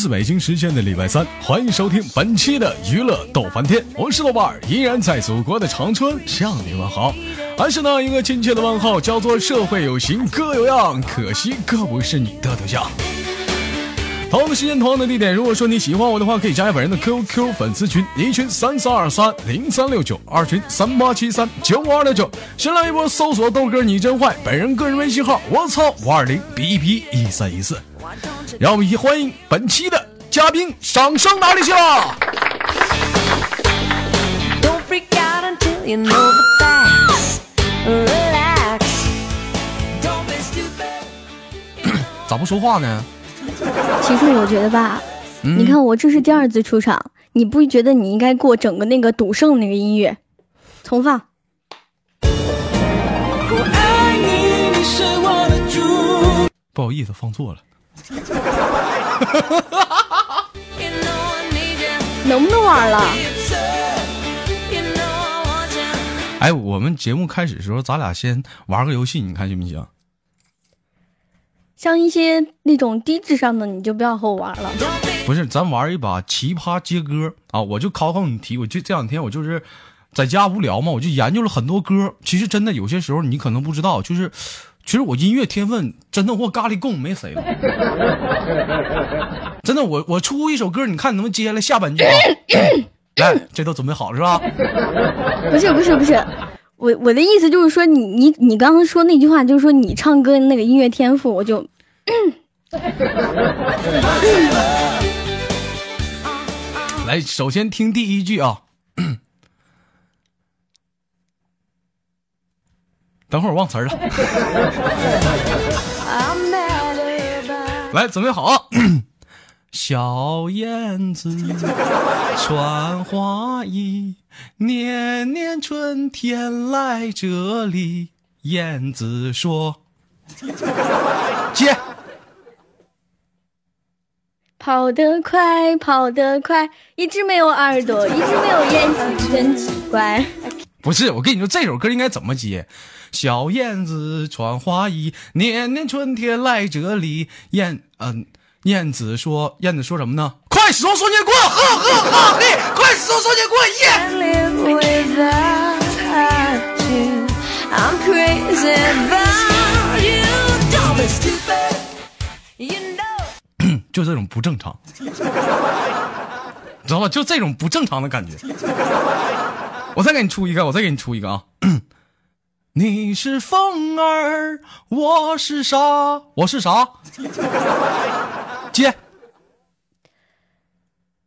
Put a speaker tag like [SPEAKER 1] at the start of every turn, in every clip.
[SPEAKER 1] 自北京时间的礼拜三，欢迎收听本期的娱乐逗翻天，我是豆瓣儿，依然在祖国的长春向你问好，还是那一个亲切的问候，叫做社会有型哥有样，可惜哥不是你的对象。同样的时间，同样的地点。如果说你喜欢我的话，可以加下本人的 QQ 粉丝群，一群三三二三零三六九，二群三八七三九五二六九。新浪微博搜索豆哥你真坏，本人个人微信号我操五二零 B B 一三一四。让我们一起欢迎本期的嘉宾，掌声哪里去了？咋不说话呢？
[SPEAKER 2] 其实我觉得吧，你看我这是第二次出场，你不觉得你应该过整个那个赌圣那个音乐？重放。
[SPEAKER 1] 不好意思，放错了。
[SPEAKER 2] 能不能玩了？
[SPEAKER 1] 哎，我们节目开始的时候，咱俩先玩个游戏，你看行不行？
[SPEAKER 2] 像一些那种低智商的，你就不要和我玩了。
[SPEAKER 1] 不是，咱玩一把奇葩接歌啊！我就考考你题，我就这两天我就是在家无聊嘛，我就研究了很多歌。其实真的有些时候你可能不知道，就是其实我音乐天分真的我咖喱贡没谁了。真的，我我出一首歌，你看能不能接下来下半句啊？来，这都准备好了是吧？
[SPEAKER 2] 不是不是不是，我我的意思就是说，你你你刚刚说那句话，就是说你唱歌那个音乐天赋，我就。
[SPEAKER 1] 来，首先听第一句啊。等会儿忘词儿了。来，准备好。小燕子 穿花衣，年年春天来这里。燕子说：“接。”
[SPEAKER 2] 跑得快，跑得快，一只没有耳朵，一只没有眼睛，真奇怪。
[SPEAKER 1] 不是，我跟你说，这首歌应该怎么接？小燕子穿花衣，年年春天来这里。燕，嗯，燕子说，燕子说什么呢？快说双截棍，呵呵呵嘿，快说说年过，耶。就这种不正常，知道吧？就这种不正常的感觉。我再给你出一个，我再给你出一个啊！你是风儿，我是沙，我是啥？接。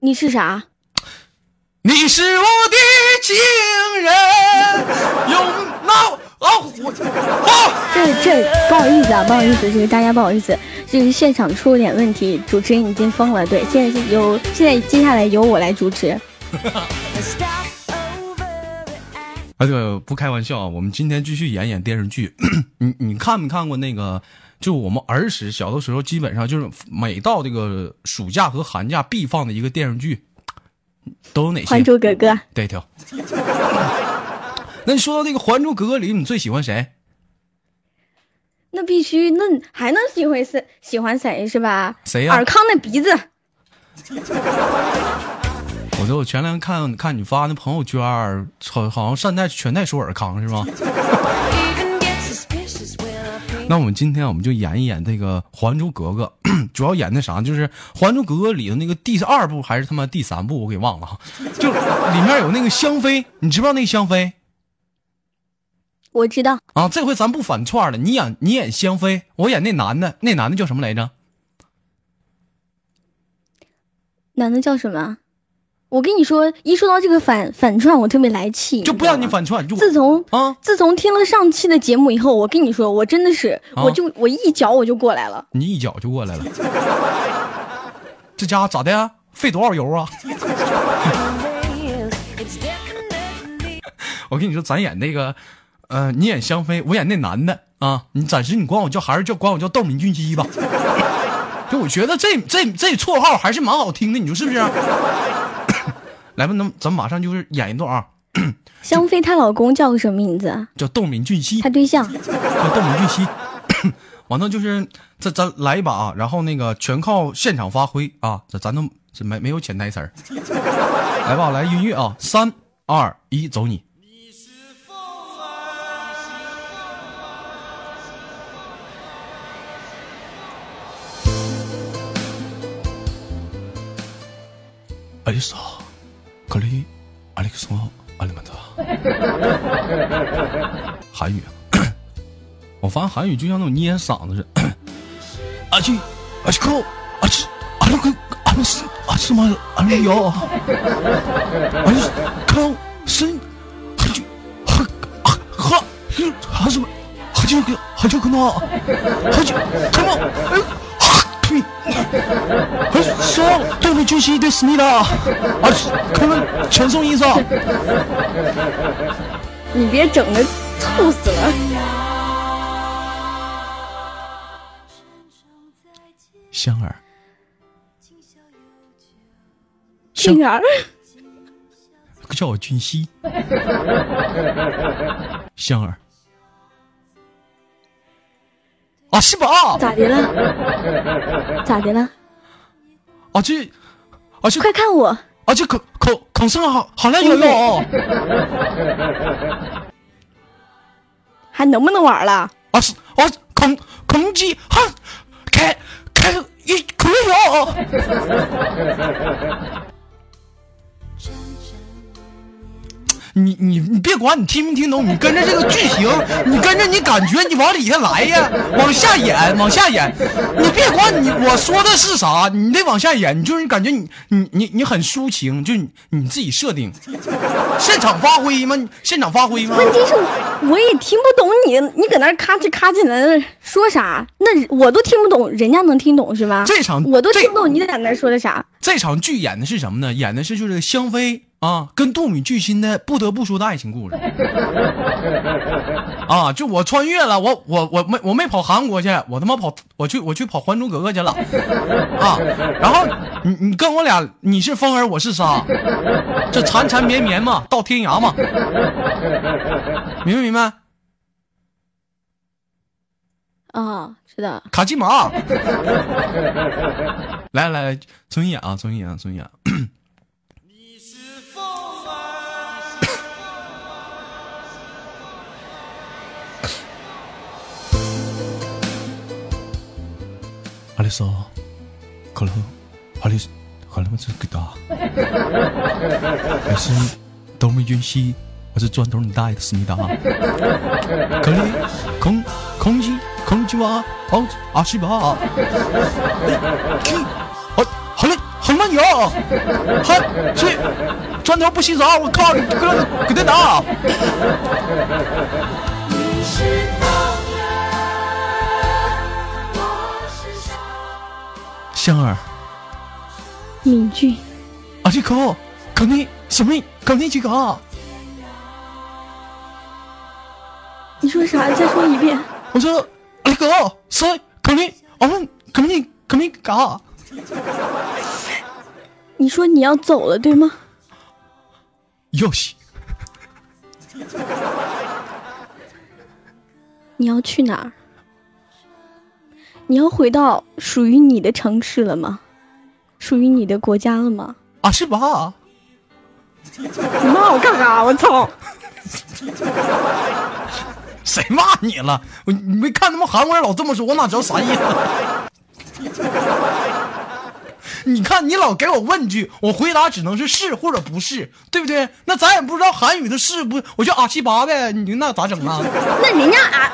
[SPEAKER 2] 你是啥？
[SPEAKER 1] 你是我的情人，拥抱。啊，我啊，
[SPEAKER 2] 这这不好意思啊，不好意思，这个大家不好意思，这个现场出了点问题，主持人已经疯了。对，现在由现在接下来由我来主持。
[SPEAKER 1] 啊，对不开玩笑啊，我们今天继续演演电视剧。你你看没看过那个？就我们儿时小的时候，基本上就是每到这个暑假和寒假必放的一个电视剧，都有哪些？
[SPEAKER 2] 还珠格格。
[SPEAKER 1] 对头。那你说到那个《还珠格格》里，你最喜欢谁？
[SPEAKER 2] 那必须，那还能喜欢谁？喜欢谁是吧？
[SPEAKER 1] 谁呀？
[SPEAKER 2] 尔康的鼻子。
[SPEAKER 1] 我说我前两天看看你发那朋友圈，好好像善待全在说尔康是吗？那我们今天我们就演一演这个《还珠格格》，主要演那啥，就是《还珠格格》里的那个第二部还是他妈第三部，我给忘了哈。就里面有那个香妃，你知不知道那个香妃？
[SPEAKER 2] 我知道
[SPEAKER 1] 啊，这回咱不反串了。你演你演香妃，我演那男的，那男的叫什么来着？
[SPEAKER 2] 男的叫什么？我跟你说，一说到这个反反串，我特别来气。
[SPEAKER 1] 就不让你反串。
[SPEAKER 2] 自从
[SPEAKER 1] 啊，
[SPEAKER 2] 自从听了上期的节目以后，我跟你说，我真的是，我就我一脚我就过来了。
[SPEAKER 1] 你一脚就过来了？这家伙咋的呀？费多少油啊？我跟你说，咱演那个。呃，你演香妃，我演那男的啊。你暂时你管我叫，还是叫管我叫豆敏俊熙吧。就我觉得这这这绰号还是蛮好听的，你说是不是？来吧，那咱马上就是演一段啊。
[SPEAKER 2] 香妃她老公叫个什么名字？
[SPEAKER 1] 叫窦敏俊熙。
[SPEAKER 2] 他对象
[SPEAKER 1] 叫窦敏俊熙。完了就是咱咱来一把啊，然后那个全靠现场发挥啊，这咱都这没没有潜台词儿。来吧，来音乐啊，三二一，走你。阿丽莎，可里，阿里克松，阿里曼特。韩语，我发现韩语就像那种捏嗓子似的。阿去，阿去扣，阿去，阿那个，阿那是，阿什么，阿那有，阿去扣，是，阿去，哈，哈，哈，哈什么，哈就个，哈就个那，哈就，come on，哎。说，对面军西对思密达，啊，可能全送医生。
[SPEAKER 2] 你别整的吐死了。
[SPEAKER 1] 香儿，
[SPEAKER 2] 香儿，
[SPEAKER 1] 叫我军西。香儿。啊，是吧？
[SPEAKER 2] 咋的了？咋的了？
[SPEAKER 1] 啊这，啊这，
[SPEAKER 2] 快看我！
[SPEAKER 1] 啊这口口口上好好亮有用，
[SPEAKER 2] 还能不能玩了？
[SPEAKER 1] 啊是啊空空机哈开开一可以哦。你你你别管你听没听懂，你跟着这个剧情，你跟着你感觉，你往里下来呀，往下演，往下演。你别管你我说的是啥，你得往下演。你就是感觉你你你你很抒情，就你你自己设定，现场发挥吗？现场发挥吗？
[SPEAKER 2] 问题是我也听不懂你，你搁那咔哧咔哧在那说啥？那我都听不懂，人家能听懂是吧？
[SPEAKER 1] 这场
[SPEAKER 2] 我都听不懂你在那说的啥？
[SPEAKER 1] 这场剧演的是什么呢？演的是就是香妃。啊，跟杜米巨星的不得不说的爱情故事 啊！就我穿越了，我我我没我没跑韩国去，我他妈跑我去我去跑《还珠格格》去了啊！然后你你跟我俩，你是风儿，我是沙，这缠缠绵绵嘛，到天涯嘛，明不明白？
[SPEAKER 2] 啊，是的。
[SPEAKER 1] 卡基玛，来 来来，重新演啊，重新演，重新阿里说：“可能，阿里，可能是给他。还是都没运气，我是砖头你大爷的思密达。可能空空气空气吧，好阿西吧。好，好嘞，好慢牛，好去砖头不洗澡，我靠，你哥给他打。”香儿，
[SPEAKER 2] 敏俊，
[SPEAKER 1] 阿力哥，肯定什么？肯定几个？
[SPEAKER 2] 你说啥？再说一遍。
[SPEAKER 1] 我说阿力哥，谁？肯定，我们肯定肯定嘎。
[SPEAKER 2] 你说你要走了，对吗？
[SPEAKER 1] 要西。
[SPEAKER 2] 你要去哪儿？你要回到属于你的城市了吗？属于你的国家了吗？
[SPEAKER 1] 啊，是吧？
[SPEAKER 2] 你骂我干啥？我操！
[SPEAKER 1] 谁骂你了？我你没看他们韩国人老这么说，我哪知道啥意思？你看你老给我问句，我回答只能是是或者不是，对不对？那咱也不知道韩语的是不，我就阿七八呗。你那咋整啊？
[SPEAKER 2] 那人家啊，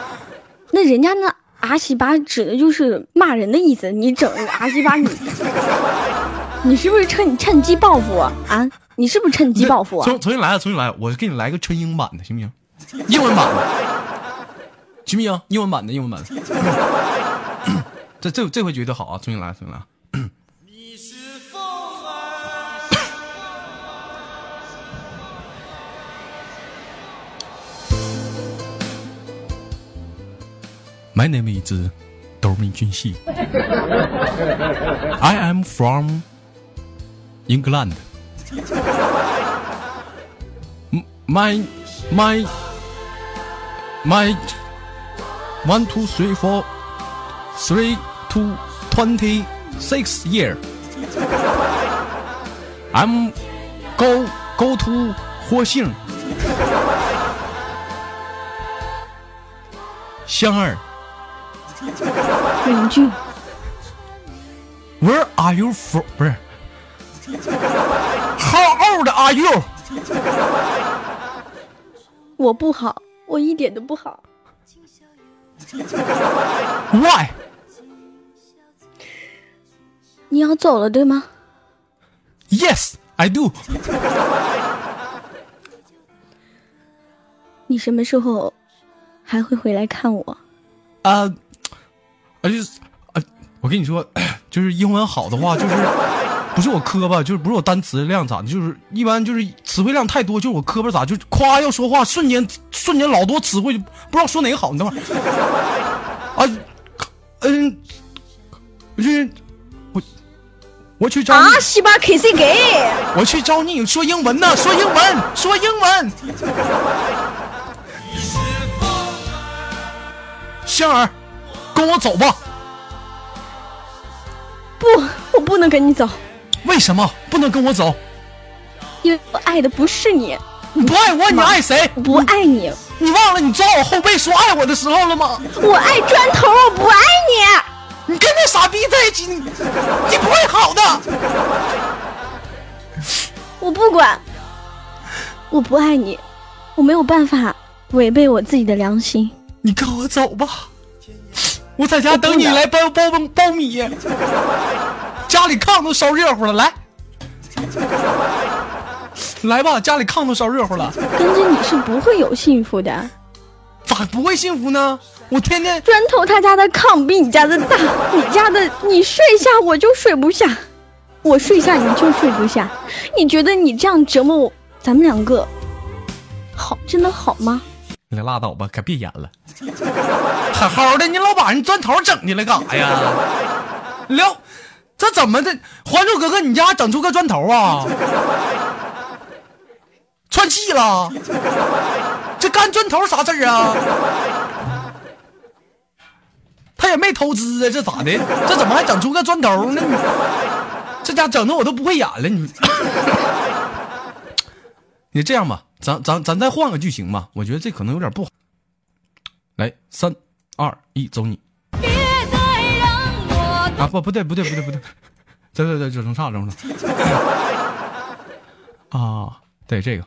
[SPEAKER 2] 那人家那。阿西巴指的就是骂人的意思，你整阿西巴，你你是不是趁趁机报复我？啊，你是不是趁机报复我？
[SPEAKER 1] 重重新来，重新来，我给你来个纯英版的，行不行？英文版的，行不行？英文版的，英文版的，这这这回绝对好啊！重新来，重新来。My name is Dormin Junxi. I am from England. my my my one two three four three to twenty six year. I'm go go to Huaxing. 香儿。
[SPEAKER 2] 邻居
[SPEAKER 1] ，，Where are you from？不是，How old are you？
[SPEAKER 2] 我不好，我一点都不好。
[SPEAKER 1] Why？
[SPEAKER 2] 你要走了对吗
[SPEAKER 1] ？Yes, I do.
[SPEAKER 2] 你什么时候还会回来看我？
[SPEAKER 1] 啊，啊就是啊，我跟你说，就是英文好的话，就是不是我磕巴，就是不是我单词量咋的，就是一般就是词汇量太多，就是我磕巴咋，就夸要说话，瞬间瞬间老多词汇，不知道说哪个好。你等会儿啊，嗯，我去，我我去找你，
[SPEAKER 2] 啊，西巴 K C 给，
[SPEAKER 1] 我去找你说英文呢，说英文，说英文。香儿，跟我走吧。
[SPEAKER 2] 不，我不能跟你走，
[SPEAKER 1] 为什么不能跟我走？
[SPEAKER 2] 因为我爱的不是你，
[SPEAKER 1] 你不爱我，你爱谁？
[SPEAKER 2] 我不爱你，
[SPEAKER 1] 你忘了你抓我后背说爱我的时候了吗？
[SPEAKER 2] 我爱砖头，我不爱你。
[SPEAKER 1] 你跟那傻逼在一起，你你不会好的。
[SPEAKER 2] 我不管，我不爱你，我没有办法违背我自己的良心。
[SPEAKER 1] 你跟我走吧，我在家等你来包包苞米，家里炕都烧热乎了，来，来吧，家里炕都烧热乎了，
[SPEAKER 2] 跟着你是不会有幸福的。
[SPEAKER 1] 咋不会幸福呢？我天天
[SPEAKER 2] 砖头他家的炕比你家的大，你家的你睡下我就睡不下，我睡下你就睡不下。你觉得你这样折磨我，咱们两个好真的好吗？
[SPEAKER 1] 你拉倒吧，可别演了。好好的，你老把人砖头整进来干啥呀？聊，这怎么的？还珠格格，你家整出个砖头啊？串戏了？这干砖头啥事儿啊？他也没投资啊，这咋的？这怎么还整出个砖头呢？你这家整的我都不会演了，你。你这样吧，咱咱咱再换个剧情吧，我觉得这可能有点不好。来，三二一，走你！
[SPEAKER 3] 别再让我
[SPEAKER 1] 啊，不不对不对不对不对，对对对，整成啥整成啥？啊，对这个，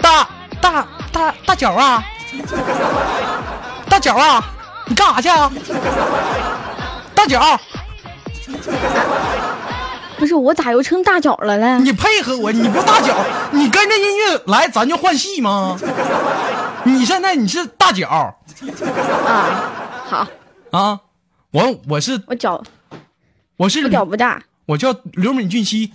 [SPEAKER 1] 大大大大脚啊，大脚啊，你干啥去啊？大脚，
[SPEAKER 2] 不是我咋又成大脚了嘞？
[SPEAKER 1] 你配合我，你不大脚，你跟着音乐来，咱就换戏吗？你现在你是大脚
[SPEAKER 2] 啊，好，
[SPEAKER 1] 啊，我我是
[SPEAKER 2] 我脚
[SPEAKER 1] 我是
[SPEAKER 2] 我脚不大，
[SPEAKER 1] 我叫刘敏俊熙。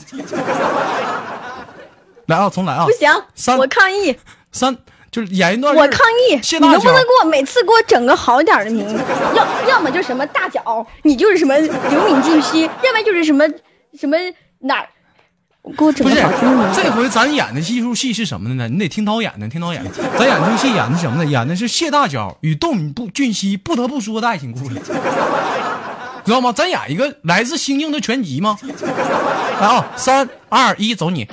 [SPEAKER 1] 来啊，重来啊
[SPEAKER 2] 不！行
[SPEAKER 1] 三，
[SPEAKER 2] 我抗议，
[SPEAKER 1] 三就是演一段。
[SPEAKER 2] 我抗议，你能不能给我每次给我整个好点的名字？要要么就什么大脚，你就是什么刘敏俊熙，要么就是什么什么哪儿，给我整
[SPEAKER 1] 不是。这回咱演的艺术戏是什么的呢？你得听导演的，听导演的。咱演这出戏演的是什么呢？演的是谢大脚与窦敏不俊熙不得不说的爱情故事，知道吗？咱演一个来自星星的全集吗？来啊，三二一，走你！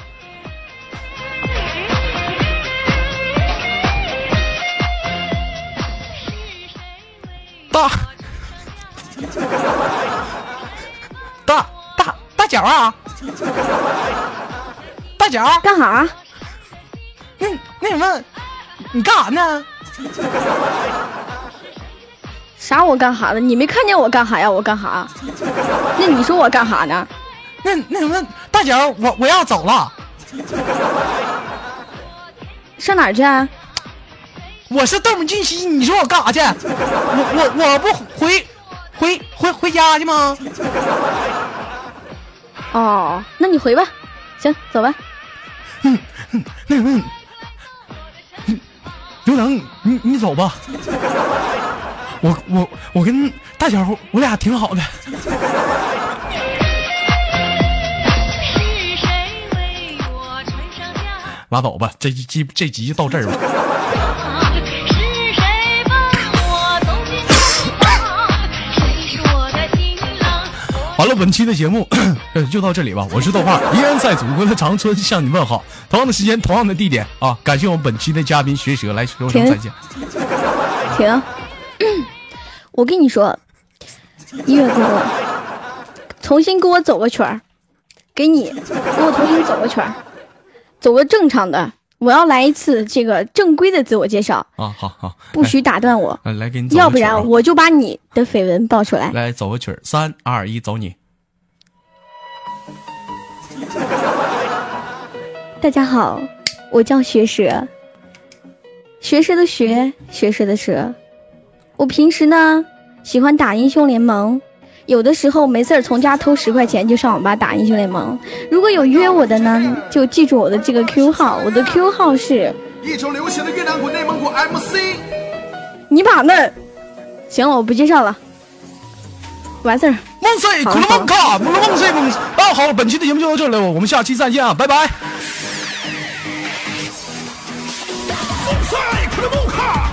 [SPEAKER 1] 大脚啊！大脚，
[SPEAKER 2] 干啥？
[SPEAKER 1] 那那什么，你干啥呢？
[SPEAKER 2] 啥我干啥了？你没看见我干啥呀？我干啥？那你说我干啥呢？
[SPEAKER 1] 那那什么，大脚，我我要走了，
[SPEAKER 2] 上哪儿去啊？
[SPEAKER 1] 我是窦敏俊熙，你说我干啥去？我我我不回回回回家去吗？
[SPEAKER 2] 哦，那你回吧。行，走吧。
[SPEAKER 1] 那什么，刘能，你你走吧。我我我跟大小我俩挺好的。
[SPEAKER 3] 是谁为我穿上
[SPEAKER 1] 拉倒吧，这集这集就到这儿吧。完了，本期的节目 呃就到这里吧。我是豆瓣，依然在祖国的长春向你问好。同样的时间，同样的地点啊，感谢我们本期的嘉宾学舌来说声
[SPEAKER 2] 停
[SPEAKER 1] 再见。
[SPEAKER 2] 停，我跟你说，音乐哥，重新给我走个圈儿，给你，给我重新走个圈儿，走个正常的。我要来一次这个正规的自我介绍，
[SPEAKER 1] 啊，好好，
[SPEAKER 2] 不许打断我，
[SPEAKER 1] 来来给你
[SPEAKER 2] 要不然我就把你的绯闻爆出来。
[SPEAKER 1] 来走个曲儿，三二一，走你。
[SPEAKER 2] 大家好，我叫学舌，学舌的学，学舌的舌。我平时呢喜欢打英雄联盟，有的时候没事儿从家偷十块钱就上网吧打英雄联盟。如果有约我的呢，就记住我的这个 Q 号，我的 Q 号是
[SPEAKER 4] 一周流行的越南鼓、内蒙古 MC。
[SPEAKER 2] 你把那。行了，我不介绍了，完事儿。
[SPEAKER 1] 梦碎，
[SPEAKER 2] 好
[SPEAKER 1] 苦了梦卡，梦了梦碎梦。啊，好，本期的节目就到这里了，我们下期再见啊，拜拜。
[SPEAKER 4] 赛克的木卡。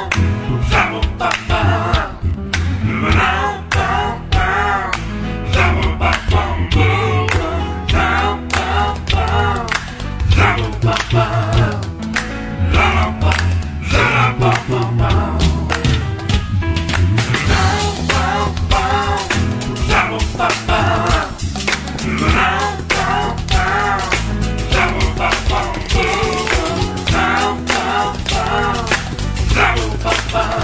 [SPEAKER 5] 봐.